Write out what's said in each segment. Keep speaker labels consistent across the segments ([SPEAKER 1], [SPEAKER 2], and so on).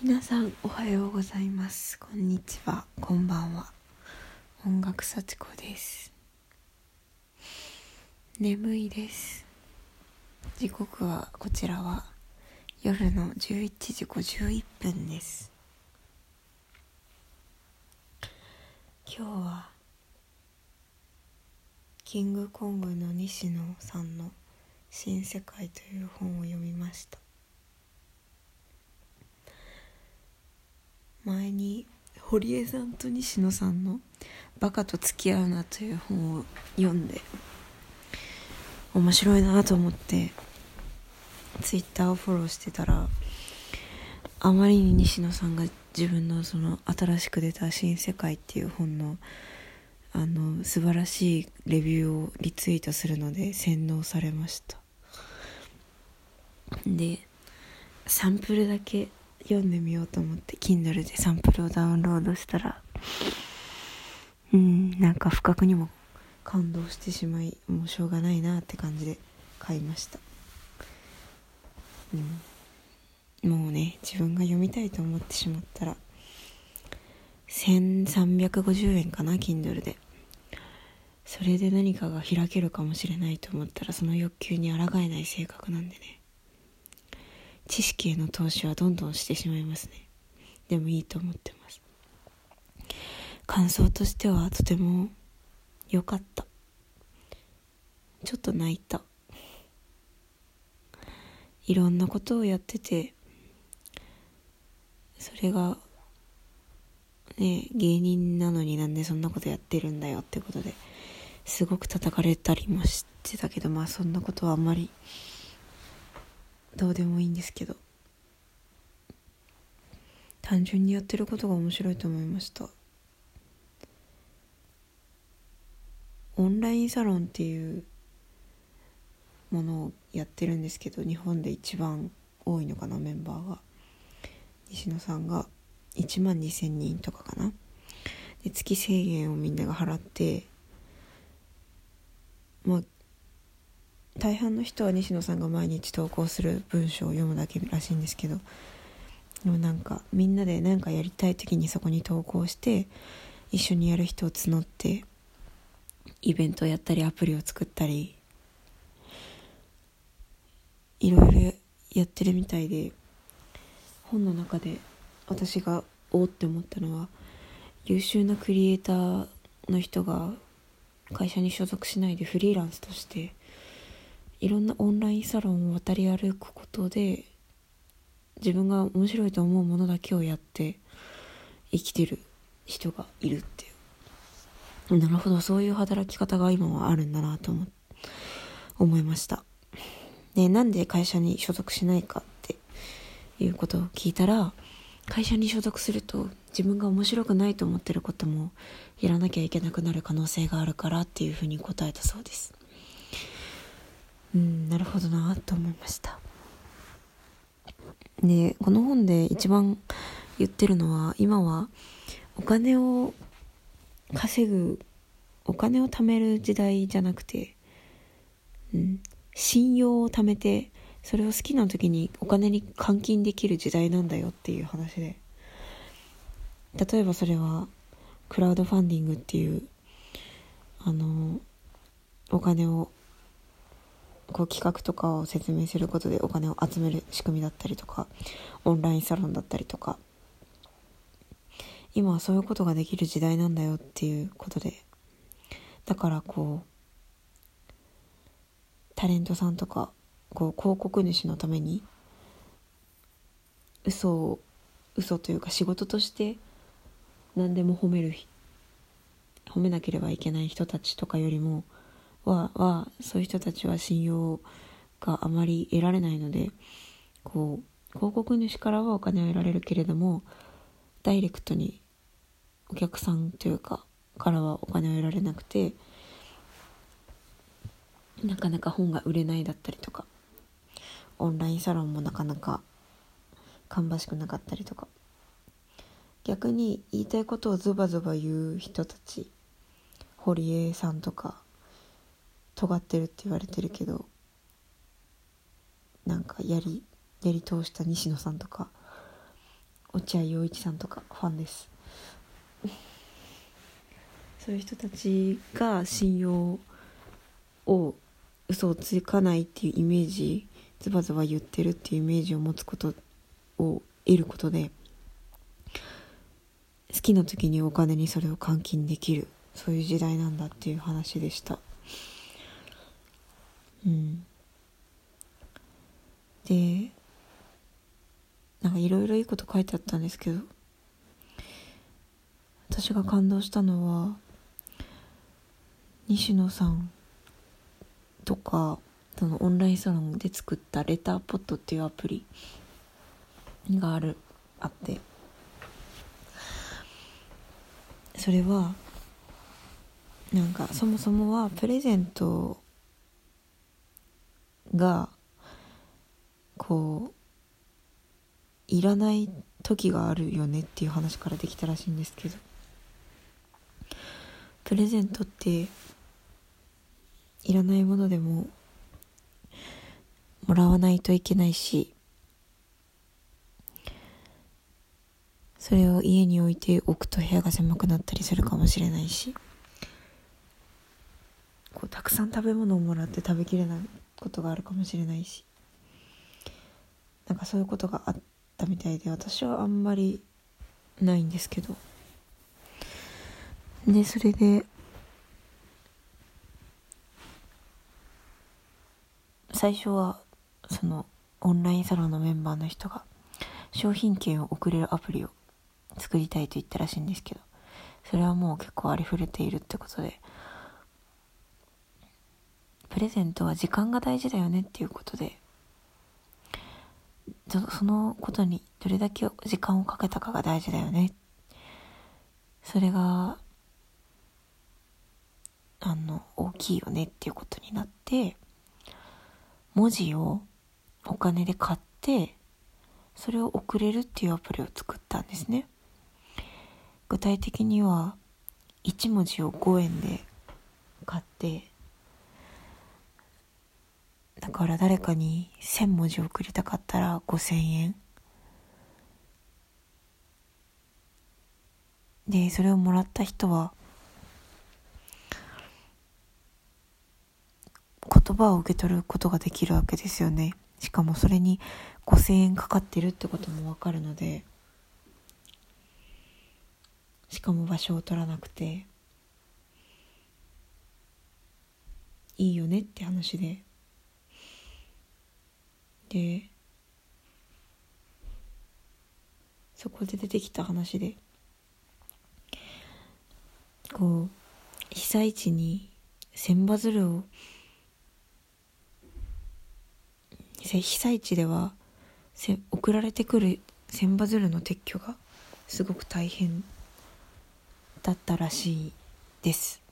[SPEAKER 1] 皆さんおはようございます。こんにちは。こんばんは。音楽幸子です。眠いです。時刻はこちらは夜の11時51分です。今日はキングコングの西野さんの「新世界」という本を読みました。前に堀江さんと西野さんの「バカと付き合うな」という本を読んで面白いなと思ってツイッターをフォローしてたらあまりに西野さんが自分のその新しく出た「新世界」っていう本のあの素晴らしいレビューをリツイートするので洗脳されました。でサンプルだけ読んでみようと思って Kindle でサンプルをダウンロードしたらうんなんか不覚にも感動してしまいもうしょうがないなって感じで買いました。うん。もうね自分が読みたいと思ってしまったら1350円かな Kindle で。それで何かが開けるかもしれないと思ったらその欲求に抗えない性格なんでね。知識への投資はどんどんしてしまいますね。でもいいと思ってます。感想としてはとても良かった。ちょっと泣いた。いろんなことをやっててそれがね芸人なのになんでそんなことやってるんだよってことですごく叩かれたりもしてたけどまあそんなことはあんまりどうでもいいんですけど。単純にやってることが面白いと思いました。オンラインサロンっていうものをやってるんですけど日本で一番多いのかなメンバーが。西野さんが1万2,000人とかかな。で月1,000円をみんなが払ってまあ大半の人は西野さんが毎日投稿する文章を読むだけらしいんですけどでもなんかみんなで何かやりたい時にそこに投稿して一緒にやる人を募ってイベントをやったりアプリを作ったりいろいろやってるみたいで本の中で私がおおって思ったのは優秀なクリエイターの人が会社に所属しないでフリーランスとしていろんなオンラインサロンを渡り歩くことで自分が面白いと思うものだけをやって生きてる人がいるっていう。なるほど。そういう働き方が今はあるんだなと思思いました。でなんで会社に所属しないかっていうことを聞いたら会社に所属すると自分が面白くないと思ってることもやらなきゃいけなくなる可能性があるからっていうふうに答えたそうです。うんなるほどなと思いました。でこの本で一番言ってるのは今はお金を稼ぐお金を貯める時代じゃなくて、うん、信用を貯めてそれを好きな時にお金に換金できる時代なんだよっていう話で。例えばそれはクラウドファンディングっていうあのお金をこう企画とかを説明することでお金を集める仕組みだったりとかオンラインサロンだったりとか。今はそういうことができる時代なんだよっていうことで。だからこうタレントさんとかこう広告主のために嘘を嘘というか仕事として何でも褒める褒めなければいけない人たちとかよりもははそういう人たちは信用があまり得られないのでこう広告主からはお金を得られるけれどもダイレクトにお客さんというかからはお金を得られなくてなかなか本が売れないだったりとかオンラインサロンもなかなか芳しくなかったりとか。逆に言いたいことをズバズバ言う人たち堀江さんとか尖ってるって言われてるけどなんかやりやり通した西野さんとか落合陽一さんとかファンです。そういう人たちが信用を嘘をつかないっていうイメージズバズバ言ってるっていうイメージを持つことを得ることで好きな時にお金にそれを換金できる。そういう時代なんだっていう話でした。うん。でなんかいろいろいいこと書いてあったんですけど私が感動したのは西野さんとかそのオンラインサロンで作ったレターポットっていうアプリがあるあって。それはなんかそもそもはプレゼントがこういらない時があるよねっていう話からできたらしいんですけど。プレゼントっていらないものでももらわないといけないしそれを家に置いておくと部屋が狭くなったりするかもしれないしこうたくさん食べ物をもらって食べきれない。ことがあるかもしれないし。なんかそういうことがあったみたいで私はあんまりないんですけど。でそれで最初はそのオンラインサロンのメンバーの人が商品券を送れるアプリを作りたいと言ったらしいんですけどそれはもう結構ありふれているってことでプレゼントは時間が大事だよねっていうことでそのことにどれだけ時間をかけたかが大事だよね。それがあの大きいよねっていうことになって文字をお金で買ってそれを送れるっていうアプリを作ったんですね。具体的には1文字を5円で買ってだから誰かに1000文字送りたかったら5000円。でそれをもらった人は言葉を受け取ることができるわけですよね。しかもそれに5,000円かかってるってこともわかるのでしかも場所を取らなくていいよねって話で。でそこで出てきた話でこう被災地に千羽鶴を被災地では送られてくる千羽鶴の撤去がすごく大変だったらしいです。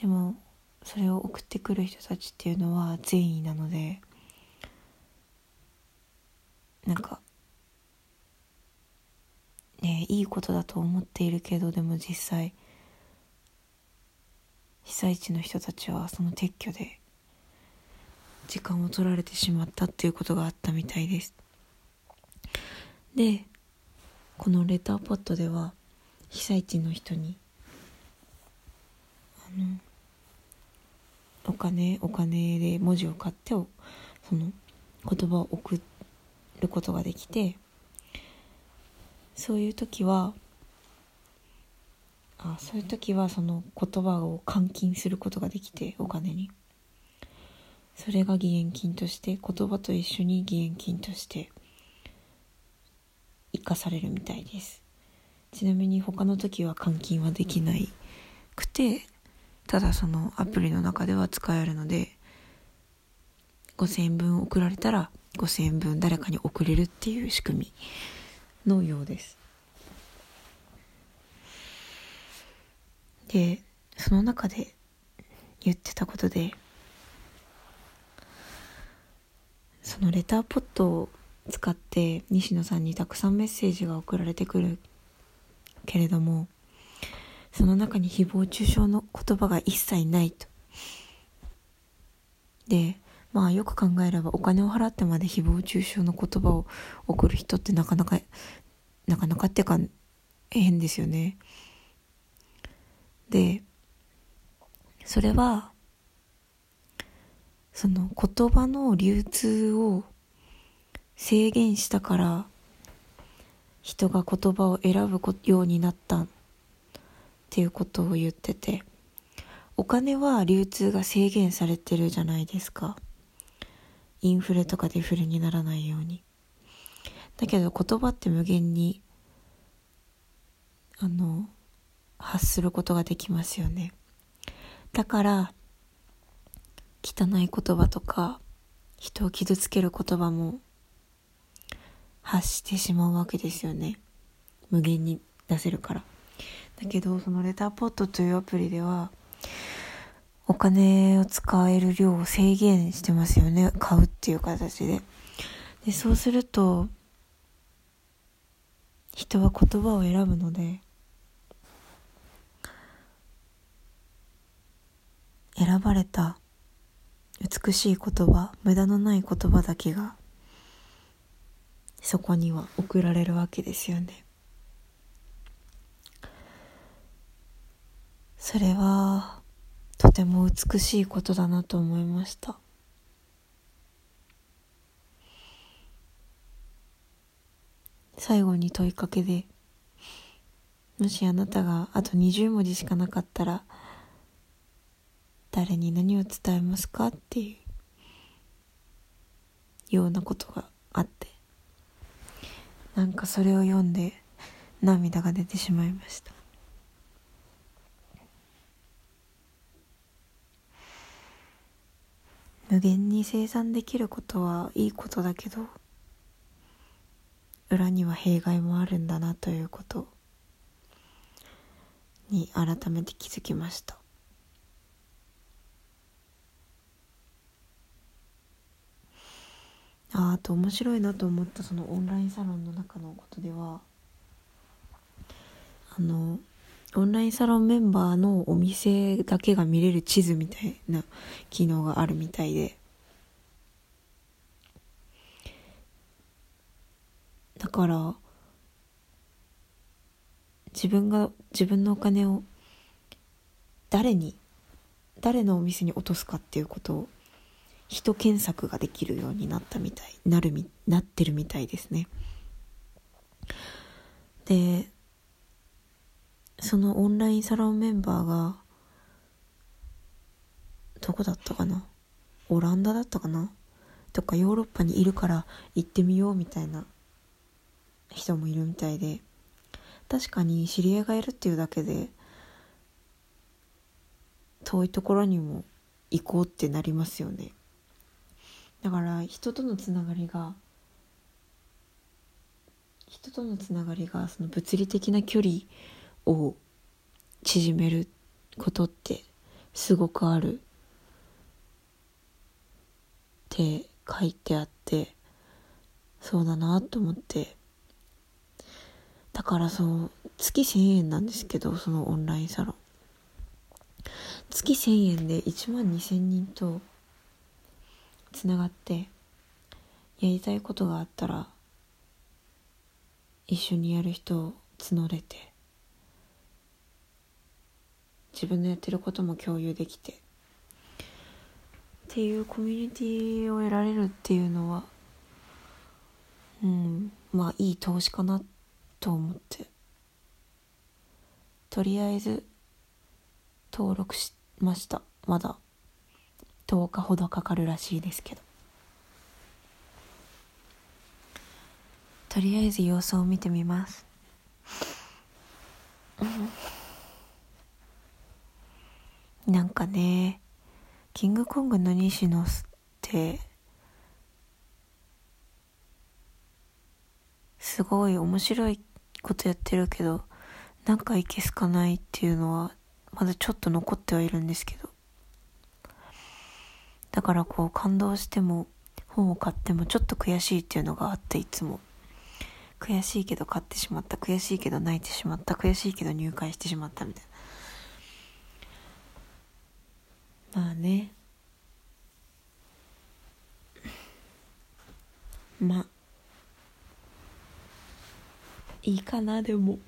[SPEAKER 1] でもそれを送ってくる人たちっていうのは善意なのでなんかねいいことだと思っているけどでも実際被災地の人たちはその撤去で時間を取られてしまったっていうことがあったみたいです。でこのレターポットでは被災地の人にあのお金お金で文字を買ってその言葉を送ってることができてそういう時はあそういう時はその言葉を換金することができてお金に。それが義援金として言葉と一緒に義援金として生かされるみたいです。ちなみに他の時は換金はできないくてただそのアプリの中では使えるので5000円分送られたら5000円分誰かに送れるっていう仕組みのようですでその中で言ってたことでそのレターポットを使って西野さんにたくさんメッセージが送られてくるけれどもその中に誹謗中傷の言葉が一切ないと。でまあよく考えればお金を払ってまで誹謗中傷の言葉を送る人ってなかなかなかなかってか変ですよね。でそれはその言葉の流通を制限したから人が言葉を選ぶようになったっていうことを言っててお金は流通が制限されてるじゃないですか。インフレとかデフレにならないように。だけど言葉って無限にあの発することができますよね。だから汚い言葉とか人を傷つける言葉も発してしまうわけですよね。無限に出せるから。だけどそのレターポットというアプリではお金を使える量を制限してますよね。買うっていう形で。でそうすると人は言葉を選ぶので選ばれた美しい言葉無駄のない言葉だけがそこには送られるわけですよね。それはとても美しいことだなと思いました。最後に問いかけでもしあなたがあと20文字しかなかったら誰に何を伝えますかっていうようなことがあってなんかそれを読んで涙が出てしまいました。無限に生産できることはいいことだけど裏には弊害もあるんだなということに改めて気づきました。ああと面白いなと思ったそのオンラインサロンの中のことではあのオンラインサロンメンバーのお店だけが見れる地図みたいな機能があるみたいで。だから自分が自分のお金を誰に誰のお店に落とすかっていうことを人検索ができるようになったみたいなるみなってるみたいですね。でそのオンラインサロンメンバーがどこだったかな？オランダだったかな？とかヨーロッパにいるから行ってみようみたいな人もいるみたいで。確かに知り合いがいるっていうだけで遠いところにも行こうってなりますよね。だから人とのつながりが人とのつながりがその物理的な距離を縮めることってすごくある。って書いてあってそうだなと思って。だからそう月1000円なんですけどそのオンラインサロン。月1000円で1万2000人とつながってやりたいことがあったら一緒にやる人を募れて。自分のやってることも共有できて。っていうコミュニティを得られるっていうのはうんまあいい投資かなと思って。とりあえず登録しました。まだ10日ほどかかるらしいですけど。とりあえず様子を見てみます。なんかねキングコングの西野ってすごい面白いことやってるけどなんかいけすかないっていうのはまだちょっと残ってはいるんですけど。だからこう感動しても本を買ってもちょっと悔しいっていうのがあっていつも。悔しいけど買ってしまった悔しいけど泣いてしまった悔しいけど入会してしまったみたいな。まあね。まあ。いいかなでも。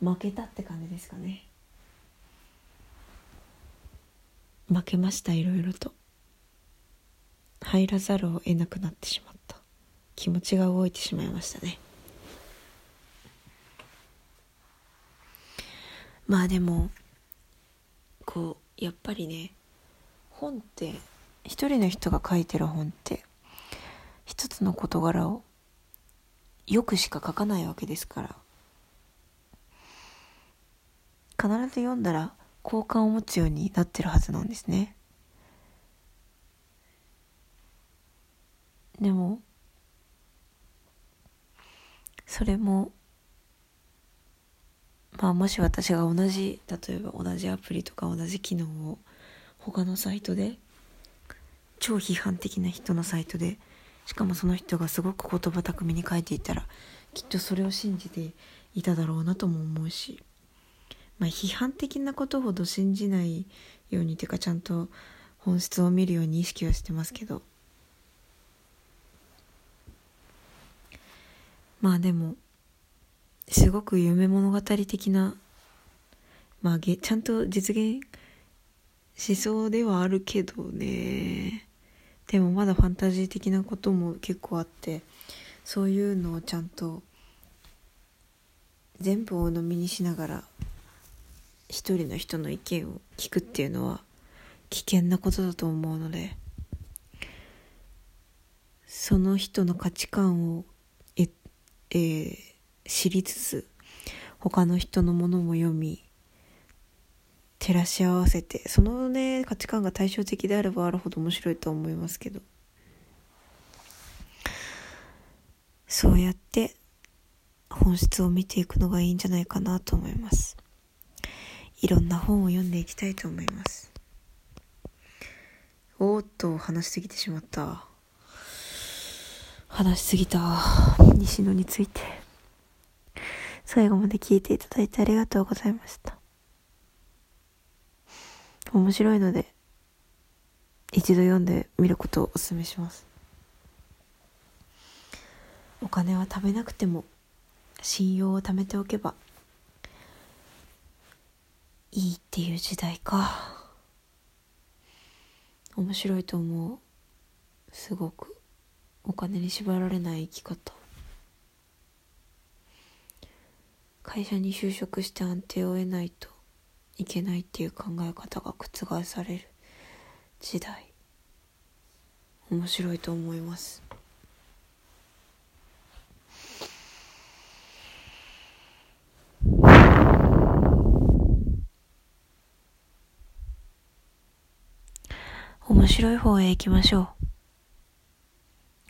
[SPEAKER 1] 負けたって感じですかね。負けましたいろいろと。入らざるを得なくなってしまった。気持ちが動いてしまいましたね。まあでもこうやっぱりね本って一人の人が書いてる本って一つの事柄をよくしか書かないわけですから。必ず読んだら好感を持つようになってるはずなんですね。でもそれもまあもし私が同じ例えば同じアプリとか同じ機能を他のサイトで超批判的な人のサイトでしかもその人がすごく言葉巧みに書いていたらきっとそれを信じていただろうなとも思うしまあ批判的なことほど信じないようにていうかちゃんと本質を見るように意識はしてますけど。まあでもすごく夢物語的なまあちゃんと実現しそうではあるけどね。でもまだファンタジー的なことも結構あってそういうのをちゃんと全部を飲みにしながら一人の人の意見を聞くっていうのは危険なことだと思うのでその人の価値観をえ、えー、知りつつ他の人のものも読み照らし合わせてそのね価値観が対照的であればあるほど面白いと思いますけど。そうやって本質を見ていくのがいいんじゃないかなと思います。いろんな本を読んでいきたいと思います。おーっと話しすぎてしまった。話しすぎた。西野について。最後まで聞いていただいてありがとうございました。面白いので一度読んでみることをお勧めします。お金は貯めなくても信用を貯めておけばいいっていう時代か。面白いと思う。すごくお金に縛られない生き方。会社に就職して安定を得ないといけないっていう考え方が覆される時代。面白いと思います。面白い方へ行きましょ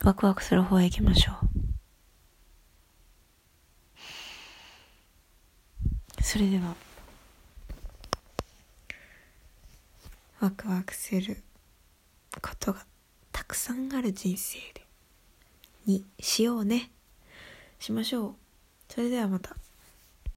[SPEAKER 1] う。ワクワクする方へ行きましょう。それでは。ワクワクすることがたくさんある人生で。にしようね。しましょう。それではまた。